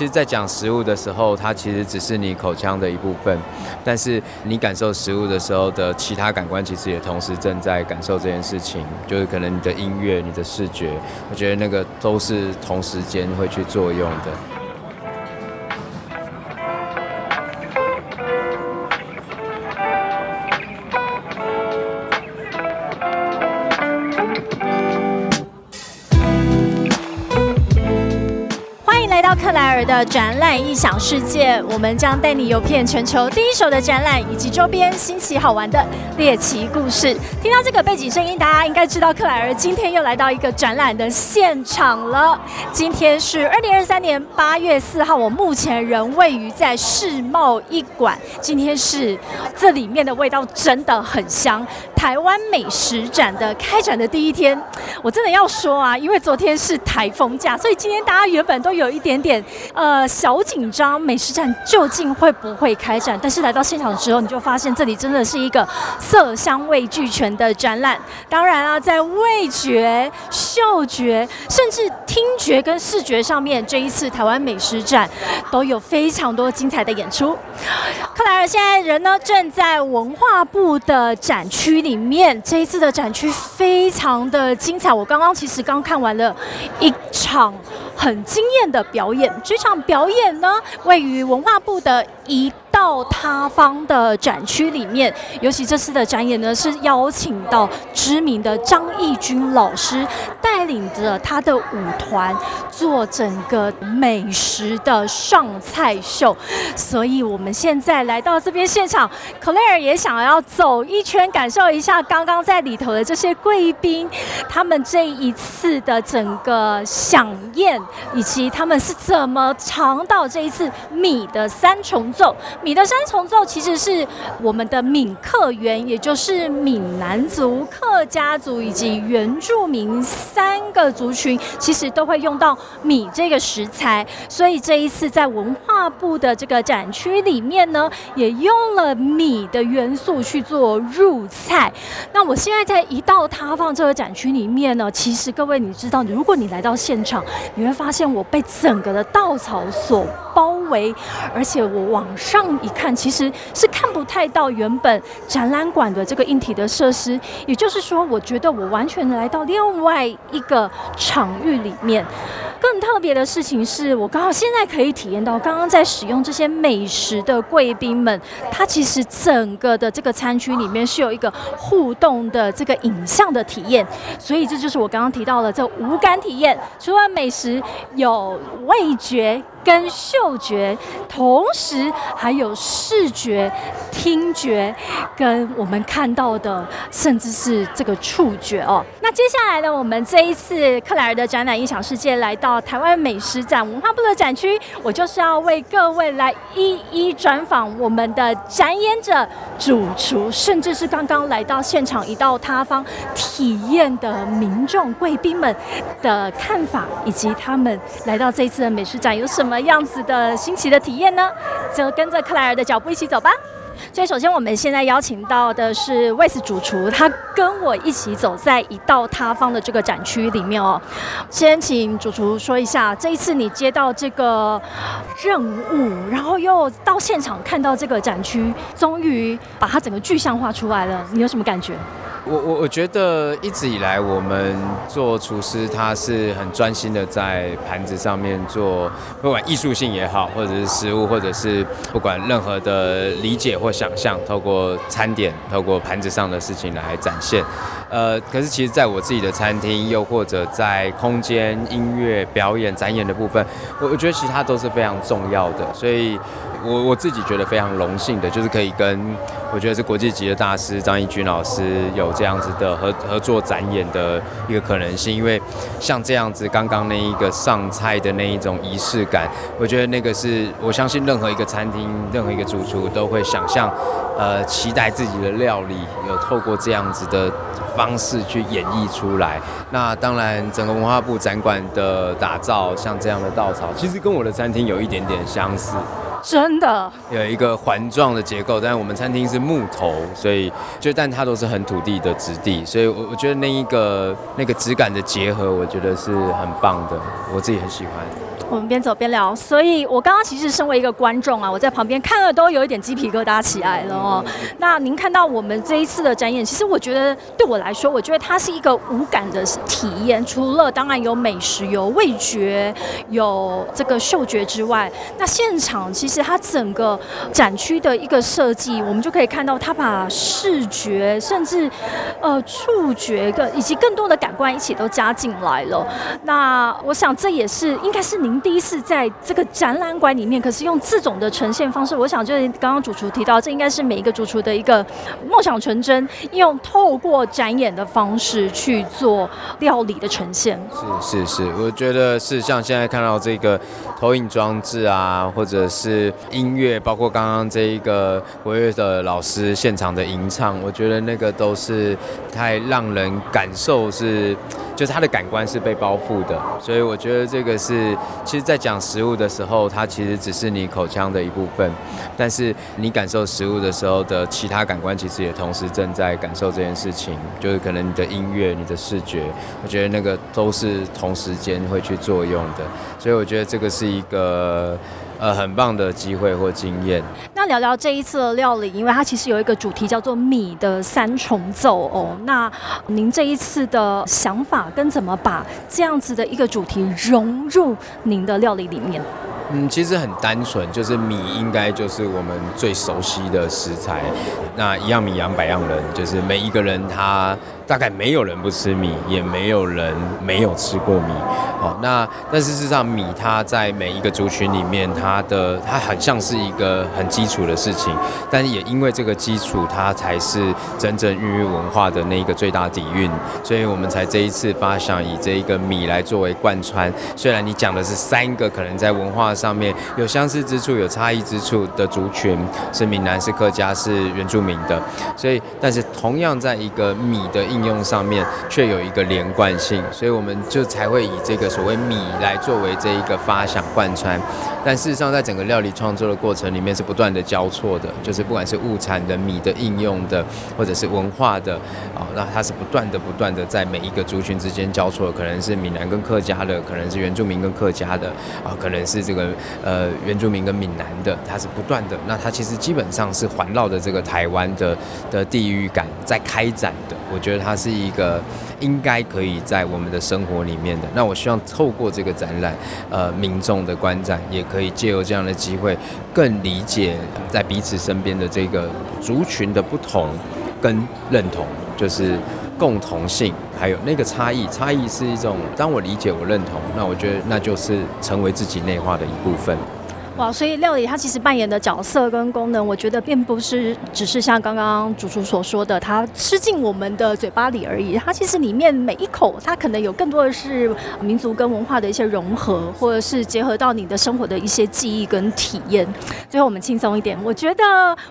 其实，在讲食物的时候，它其实只是你口腔的一部分，但是你感受食物的时候的其他感官，其实也同时正在感受这件事情。就是可能你的音乐、你的视觉，我觉得那个都是同时间会去作用的。展览异想世界，我们将带你游遍全球第一手的展览以及周边新奇好玩的猎奇故事。听到这个背景声音，大家应该知道克莱尔今天又来到一个展览的现场了。今天是二零二三年八月四号，我目前仍位于在世贸一馆。今天是这里面的味道真的很香。台湾美食展的开展的第一天，我真的要说啊，因为昨天是台风假，所以今天大家原本都有一点点呃呃小紧张，美食展究竟会不会开展？但是来到现场的时候，你就发现这里真的是一个色香味俱全的展览。当然啊，在味觉、嗅觉，甚至听觉跟视觉上面，这一次台湾美食展都有非常多精彩的演出。克莱尔现在人呢正在文化部的展区里。面这一次的展区非常的精彩，我刚刚其实刚看完了一场很惊艳的表演。这场表演呢，位于文化部的一。到他方的展区里面，尤其这次的展演呢，是邀请到知名的张义军老师带领着他的舞团做整个美食的上菜秀。所以我们现在来到这边现场，Claire 也想要走一圈，感受一下刚刚在里头的这些贵宾，他们这一次的整个飨宴，以及他们是怎么尝到这一次米的三重奏。米的三重奏其实是我们的闽客源，也就是闽南族、客家族以及原住民三个族群，其实都会用到米这个食材。所以这一次在文化部的这个展区里面呢，也用了米的元素去做入菜。那我现在在一道他放这个展区里面呢，其实各位你知道，如果你来到现场，你会发现我被整个的稻草所包围，而且我往上。一看，其实是看不太到原本展览馆的这个硬体的设施，也就是说，我觉得我完全来到另外一个场域里面。更特别的事情是，我刚好现在可以体验到，刚刚在使用这些美食的贵宾们，他其实整个的这个餐区里面是有一个互动的这个影像的体验，所以这就是我刚刚提到的这无感体验，除了美食，有味觉。跟嗅觉，同时还有视觉、听觉，跟我们看到的，甚至是这个触觉哦。那接下来呢，我们这一次克莱尔的展览《音响世界》来到台湾美食展文化部的展区，我就是要为各位来一一专访我们的展演者、主厨，甚至是刚刚来到现场一道他方体验的民众贵宾们的看法，以及他们来到这一次的美食展有什么。什么样子的新奇的体验呢？就跟着克莱尔的脚步一起走吧。所以，首先我们现在邀请到的是魏斯主厨，他跟我一起走在一道塌方的这个展区里面哦。先请主厨说一下，这一次你接到这个任务，然后又到现场看到这个展区，终于把它整个具象化出来了，你有什么感觉？我我我觉得一直以来我们做厨师，他是很专心的在盘子上面做，不管艺术性也好，或者是食物，或者是不管任何的理解或想象，透过餐点，透过盘子上的事情来展现。呃，可是其实在我自己的餐厅，又或者在空间、音乐表演、展演的部分，我我觉得其他都是非常重要的，所以。我我自己觉得非常荣幸的，就是可以跟我觉得是国际级的大师张义军老师有这样子的合合作展演的一个可能性。因为像这样子刚刚那一个上菜的那一种仪式感，我觉得那个是我相信任何一个餐厅、任何一个主厨都会想象，呃，期待自己的料理有透过这样子的方式去演绎出来。那当然，整个文化部展馆的打造，像这样的稻草，其实跟我的餐厅有一点点相似。真的有一个环状的结构，但是我们餐厅是木头，所以就但它都是很土地的质地，所以我我觉得那一个那个质感的结合，我觉得是很棒的，我自己很喜欢。我们边走边聊，所以我刚刚其实身为一个观众啊，我在旁边看了都有一点鸡皮疙瘩起来了哦。那您看到我们这一次的展演，其实我觉得对我来说，我觉得它是一个无感的体验。除了当然有美食、有味觉、有这个嗅觉之外，那现场其实它整个展区的一个设计，我们就可以看到它把视觉甚至呃触觉跟以及更多的感官一起都加进来了。那我想这也是应该是您。第一次在这个展览馆里面，可是用这种的呈现方式，我想就是刚刚主厨提到，这应该是每一个主厨的一个梦想成真，用透过展演的方式去做料理的呈现。是是是，我觉得是像现在看到这个投影装置啊，或者是音乐，包括刚刚这一个活跃的老师现场的吟唱，我觉得那个都是太让人感受是，就是他的感官是被包覆的，所以我觉得这个是。其实，在讲食物的时候，它其实只是你口腔的一部分，但是你感受食物的时候的其他感官，其实也同时正在感受这件事情。就是可能你的音乐、你的视觉，我觉得那个都是同时间会去作用的。所以，我觉得这个是一个。呃，很棒的机会或经验。那聊聊这一次的料理，因为它其实有一个主题叫做米的三重奏哦。那您这一次的想法跟怎么把这样子的一个主题融入您的料理里面？嗯，其实很单纯，就是米应该就是我们最熟悉的食材。那一样米养百样人，就是每一个人他。大概没有人不吃米，也没有人没有吃过米。好，那但事实上，米它在每一个族群里面，它的它很像是一个很基础的事情，但是也因为这个基础，它才是真正孕育文化的那一个最大底蕴。所以我们才这一次发想以这一个米来作为贯穿。虽然你讲的是三个可能在文化上面有相似之处、有差异之处的族群，是闽南、是客家、是原住民的，所以但是同样在一个米的应。用上面却有一个连贯性，所以我们就才会以这个所谓米来作为这一个发想贯穿。但事实上，在整个料理创作的过程里面是不断的交错的，就是不管是物产的米的应用的，或者是文化的啊，那它是不断的、不断的在每一个族群之间交错，可能是闽南跟客家的，可能是原住民跟客家的啊，可能是这个呃原住民跟闽南的，它是不断的。那它其实基本上是环绕着这个台湾的的地域感在开展的。我觉得它是一个应该可以在我们的生活里面的。那我希望透过这个展览，呃，民众的观展也可以借由这样的机会，更理解在彼此身边的这个族群的不同跟认同，就是共同性，还有那个差异。差异是一种，当我理解我认同，那我觉得那就是成为自己内化的一部分。哇，所以料理它其实扮演的角色跟功能，我觉得并不是只是像刚刚主厨所说的，它吃进我们的嘴巴里而已。它其实里面每一口，它可能有更多的是民族跟文化的一些融合，或者是结合到你的生活的一些记忆跟体验。最后我们轻松一点，我觉得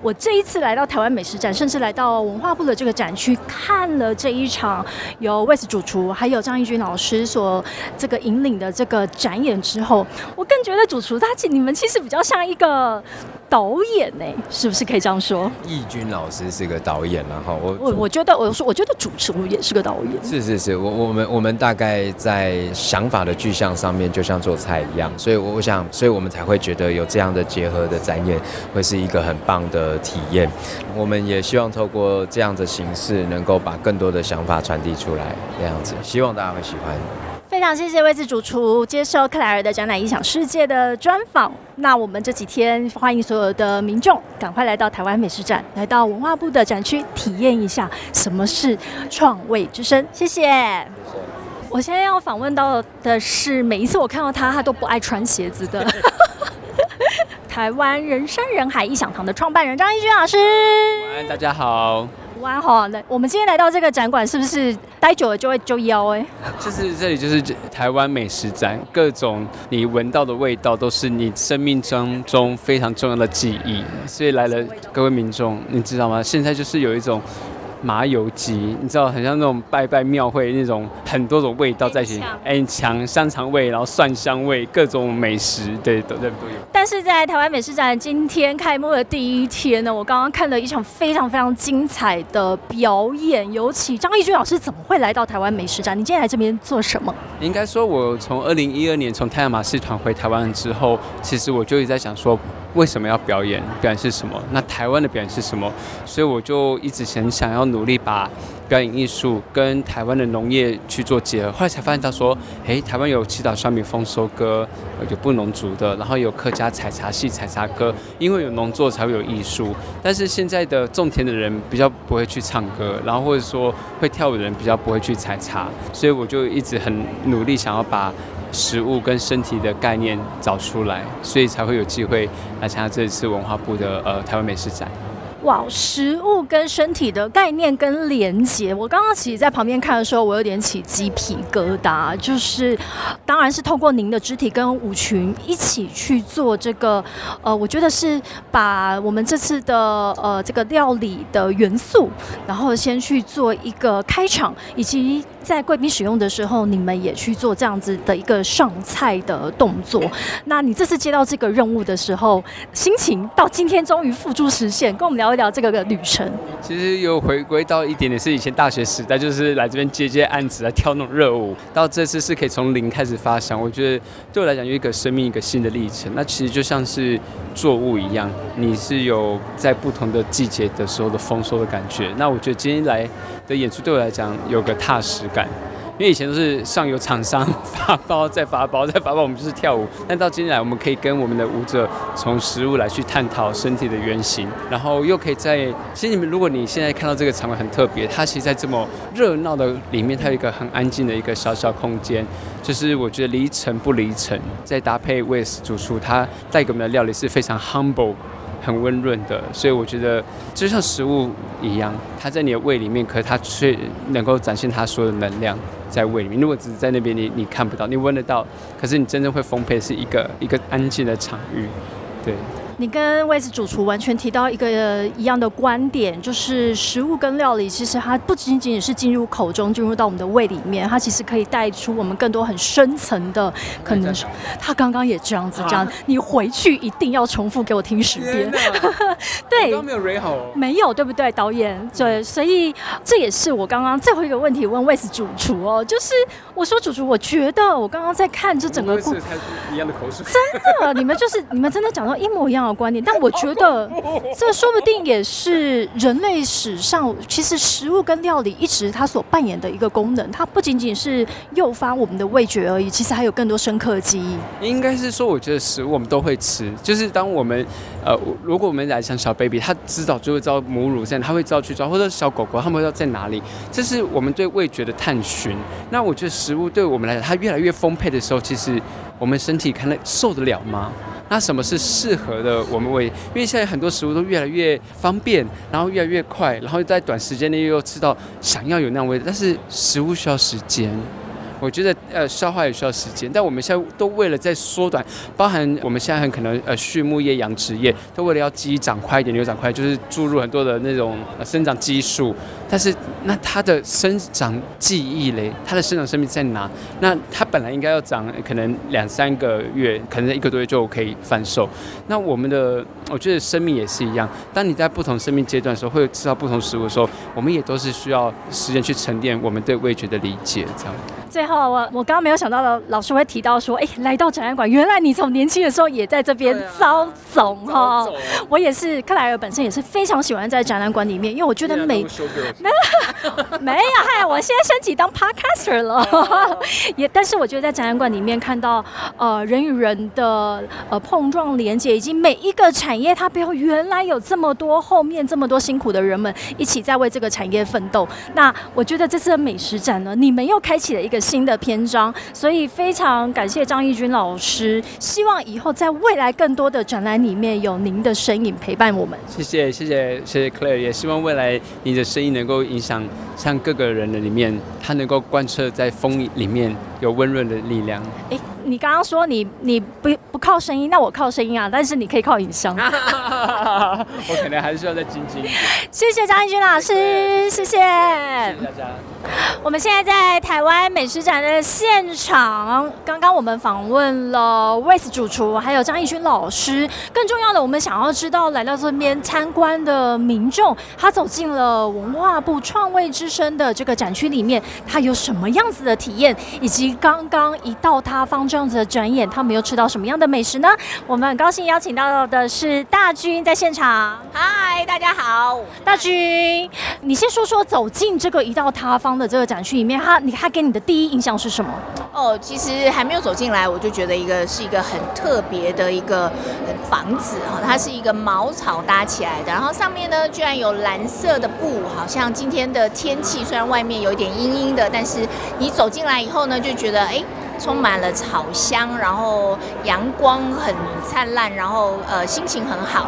我这一次来到台湾美食展，甚至来到文化部的这个展区，看了这一场由魏斯主厨还有张义军老师所这个引领的这个展演之后，我更觉得主厨他其你们其实。比较像一个导演呢，是不是可以这样说？易军老师是个导演，然后我我我觉得我说我觉得主持也是个导演。是是是，我我们我们大概在想法的具象上面，就像做菜一样，所以我想，所以我们才会觉得有这样的结合的展演，会是一个很棒的体验。我们也希望透过这样的形式，能够把更多的想法传递出来，这样子，希望大家会喜欢。非常谢谢位置主厨接受克莱尔的展览影响世界的专访。那我们这几天欢迎所有的民众赶快来到台湾美食展，来到文化部的展区体验一下什么是创味之声。谢谢。我现在要访问到的是，每一次我看到他，他都不爱穿鞋子的 台湾人山人海异想堂的创办人张一军老师。晚安，大家好。弯哈，那我们今天来到这个展馆，是不是待久了就会就腰哎？就是这里就是台湾美食展，各种你闻到的味道都是你生命当中非常重要的记忆，所以来了各位民众，你知道吗？现在就是有一种麻油鸡，你知道，很像那种拜拜庙会那种很多种味道在一起，哎，强香肠味，然后蒜香味，各种美食，对，都都都有。但是在台湾美食展今天开幕的第一天呢，我刚刚看了一场非常非常精彩的表演，尤其张艺军老师怎么会来到台湾美食展？你今天来这边做什么？应该说，我从二零一二年从太阳马戏团回台湾之后，其实我就一直在想说。为什么要表演？表演是什么？那台湾的表演是什么？所以我就一直很想要努力把表演艺术跟台湾的农业去做结合。后来才发现到说，诶，台湾有祈祷双米丰收歌，有布农族的，然后有客家采茶戏、采茶歌。因为有农作才会有艺术，但是现在的种田的人比较不会去唱歌，然后或者说会跳舞的人比较不会去采茶，所以我就一直很努力想要把。食物跟身体的概念找出来，所以才会有机会来参加这次文化部的呃台湾美食展。哇，食物跟身体的概念跟连接，我刚刚其实在旁边看的时候，我有点起鸡皮疙瘩。就是，当然是透过您的肢体跟舞群一起去做这个，呃，我觉得是把我们这次的呃这个料理的元素，然后先去做一个开场，以及。在贵宾使用的时候，你们也去做这样子的一个上菜的动作。那你这次接到这个任务的时候，心情到今天终于付诸实现，跟我们聊聊这个个旅程。其实有回归到一点点是以前大学时代，就是来这边接接案子来跳那种热舞。到这次是可以从零开始发想，我觉得对我来讲有一个生命一个新的历程。那其实就像是作物一样，你是有在不同的季节的时候的丰收的感觉。那我觉得今天来。的演出对我来讲有个踏实感，因为以前都是上游厂商 发包再发包再发包，我们就是跳舞。但到今天来，我们可以跟我们的舞者从食物来去探讨身体的原型，然后又可以在其实你们如果你现在看到这个场馆很特别，它其实在这么热闹的里面，它有一个很安静的一个小小空间，就是我觉得离尘不离尘，再搭配 Wes 主厨他带给我们的料理是非常 humble。很温润的，所以我觉得就像食物一样，它在你的胃里面，可是它却能够展现它所有的能量在胃里面。如果只是在那边，你你看不到，你闻得到，可是你真正会丰沛是一个一个安静的场域，对。你跟位置主厨完全提到一个一样的观点，就是食物跟料理，其实它不仅仅是进入口中，进入到我们的胃里面，它其实可以带出我们更多很深层的可能。他刚刚也这样子讲，你回去一定要重复给我听十遍。对，刚没有 r 好，没有对不对，导演？对，所以这也是我刚刚最后一个问题问位置主厨哦，就是我说主厨，我觉得我刚刚在看这整个故事，一样的口水，真的，你们就是你们真的讲到一模一样。观点，但 我觉得这说不定也是人类史上，其实食物跟料理一直它所扮演的一个功能，它不仅仅是诱发我们的味觉而已，其实还有更多深刻的记忆。应该是说，我觉得食物我们都会吃，就是当我们呃，如果我们来像小 baby，他知道就会知道母乳在，他会知道去抓，或者小狗狗他们会知道在哪里，这是我们对味觉的探寻。那我觉得食物对我们来讲，它越来越丰沛的时候，其实我们身体看能受得了吗？那什么是适合的我们胃？因为现在很多食物都越来越方便，然后越来越快，然后在短时间内又吃到想要有那样味，但是食物需要时间。我觉得呃消化也需要时间，但我们现在都为了在缩短，包含我们现在很可能呃畜牧业、养殖业都为了要鸡长快一点、牛长快，就是注入很多的那种生长激素。但是那它的生长记忆嘞，它的生长生命在哪？那它本来应该要长可能两三个月，可能一个多月就可以贩售。那我们的我觉得生命也是一样，当你在不同生命阶段的时候，会吃到不同食物的时候，我们也都是需要时间去沉淀我们对味觉的理解，这样。最后，我我刚刚没有想到的，老师会提到说，哎，来到展览馆，原来你从年轻的时候也在这边招总哈。我也是，克莱尔本身也是非常喜欢在展览馆里面，因为我觉得每 没有没有，嗨，我现在升级当 podcaster 了。也，但是我觉得在展览馆里面看到呃人与人的呃碰撞连接，以及每一个产业它背后原来有这么多后面这么多辛苦的人们一起在为这个产业奋斗。那我觉得这次的美食展呢，你们又开启了一个。新新的篇章，所以非常感谢张义军老师。希望以后在未来更多的展览里面有您的身影陪伴我们。谢谢谢谢谢谢 Clare，也希望未来你的声音能够影响像各个人的里面，他能够贯彻在风里面有温润的力量。哎。你刚刚说你你不不靠声音，那我靠声音啊，但是你可以靠影像。我可能还是需要再精进一点。谢谢张义军老师，谢谢。谢谢大家。我们现在在台湾美食展的现场，刚刚我们访问了 e s 主厨，还有张义军老师。更重要的，我们想要知道来到这边参观的民众，他走进了文化部创卫之声的这个展区里面，他有什么样子的体验，以及刚刚一到他方这样子的转眼，他们又吃到什么样的美食呢？我们很高兴邀请到的是大军在现场。嗨，大家好，大军，你先说说走进这个一到他方的这个展区里面，他你他给你的第一印象是什么？哦，其实还没有走进来，我就觉得一个是一个很特别的一个房子哈，它是一个茅草搭起来的，然后上面呢居然有蓝色的布，好像今天的天气虽然外面有一点阴阴的，但是你走进来以后呢，就觉得哎。充满了草香，然后阳光很灿烂，然后呃心情很好。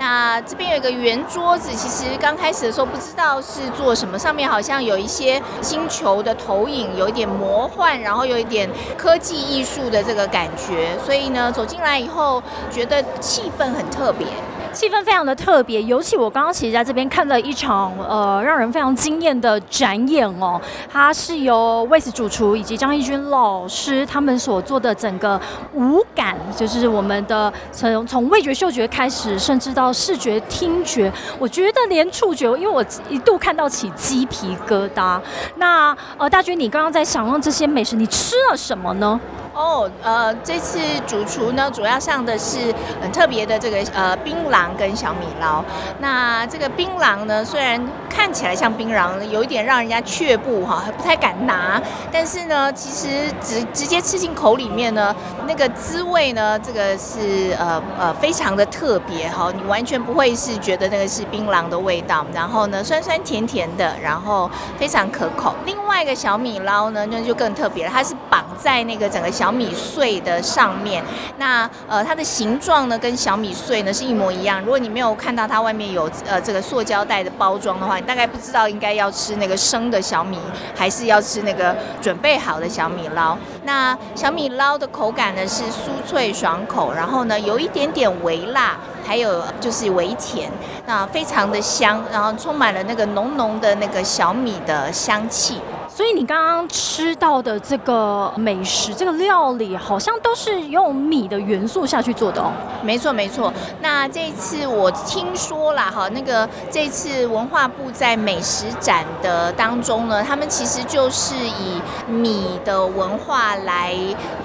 那这边有一个圆桌子，其实刚开始的时候不知道是做什么，上面好像有一些星球的投影，有一点魔幻，然后有一点科技艺术的这个感觉。所以呢，走进来以后觉得气氛很特别。气氛非常的特别，尤其我刚刚其实在这边看了一场呃让人非常惊艳的展演哦，它是由卫斯主厨以及张义军老师他们所做的整个五感，就是我们的从从味觉、嗅觉开始，甚至到视觉、听觉，我觉得连触觉，因为我一度看到起鸡皮疙瘩。那呃大军，你刚刚在享用这些美食，你吃了什么呢？哦，呃，这次主厨呢，主要上的是很特别的这个呃槟榔跟小米捞。那这个槟榔呢，虽然看起来像槟榔，有一点让人家却步哈，不太敢拿。但是呢，其实直直接吃进口里面呢，那个滋味呢，这个是呃呃非常的特别哈，你完全不会是觉得那个是槟榔的味道。然后呢，酸酸甜甜的，然后非常可口。另外一个小米捞呢，那就更特别了，它是绑在那个整个。小小米碎的上面，那呃它的形状呢跟小米碎呢是一模一样。如果你没有看到它外面有呃这个塑胶袋的包装的话，你大概不知道应该要吃那个生的小米，还是要吃那个准备好的小米捞。那小米捞的口感呢是酥脆爽口，然后呢有一点点微辣，还有就是微甜，那非常的香，然后充满了那个浓浓的那个小米的香气。所以你刚刚吃到的这个美食，这个料理好像都是用米的元素下去做的哦。没错没错。那这次我听说了哈，那个这次文化部在美食展的当中呢，他们其实就是以米的文化来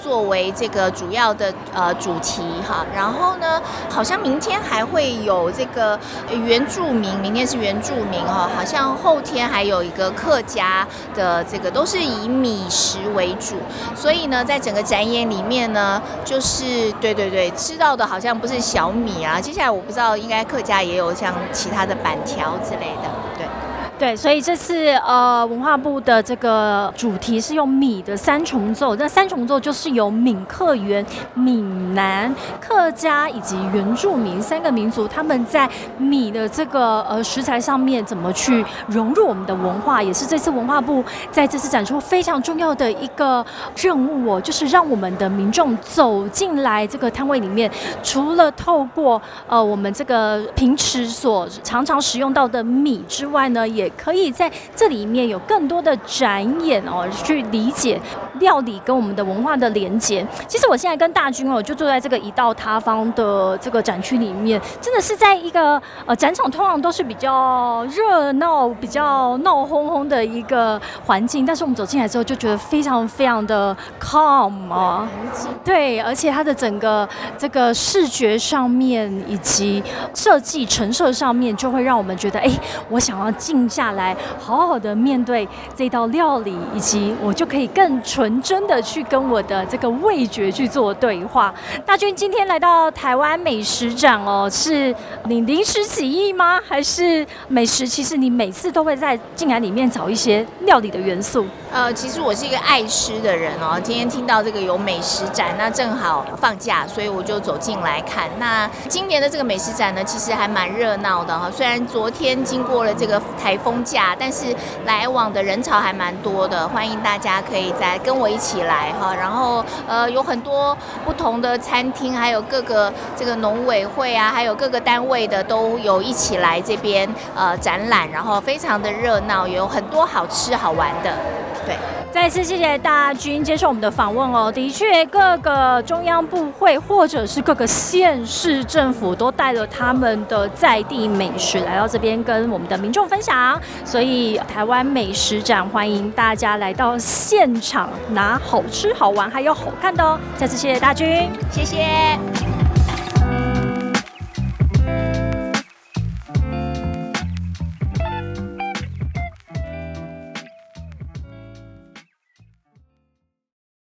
作为这个主要的呃主题哈。然后呢，好像明天还会有这个原住民，明天是原住民哈，好像后天还有一个客家的。这个都是以米食为主，所以呢，在整个展演里面呢，就是对对对，吃到的好像不是小米啊。接下来我不知道，应该客家也有像其他的板条之类的，对。所以这次呃文化部的这个主题是用米的三重奏，那三重奏就是由闽客源、闽南、客家以及原住民三个民族，他们在米的这个呃食材上面怎么去融入我们的文化，也是这次文化部在这次展出非常重要的一个任务哦，就是让我们的民众走进来这个摊位里面，除了透过呃我们这个平时所常常使用到的米之外呢，也可以在这里面有更多的展演哦，去理解料理跟我们的文化的连接。其实我现在跟大军哦，就坐在这个一道他方的这个展区里面，真的是在一个呃展场，通常都是比较热闹、比较闹哄哄的一个环境。但是我们走进来之后，就觉得非常非常的 calm 啊，对，而且它的整个这个视觉上面以及设计陈设上面，就会让我们觉得，哎，我想要进。下来，好好的面对这道料理，以及我就可以更纯真的去跟我的这个味觉去做对话。大军今天来到台湾美食展哦，是你临时起意吗？还是美食？其实你每次都会在进来里面找一些料理的元素。呃，其实我是一个爱吃的人哦。今天听到这个有美食展，那正好放假，所以我就走进来看。那今年的这个美食展呢，其实还蛮热闹的哈。虽然昨天经过了这个台风假，但是来往的人潮还蛮多的。欢迎大家可以再跟我一起来哈。然后呃，有很多不同的餐厅，还有各个这个农委会啊，还有各个单位的都有一起来这边呃展览，然后非常的热闹，有很多好吃好玩的。对，再次谢谢大军接受我们的访问哦。的确，各个中央部会或者是各个县市政府都带了他们的在地美食来到这边跟我们的民众分享，所以台湾美食展欢迎大家来到现场拿好吃好玩还有好看的哦。再次谢谢大军，谢谢。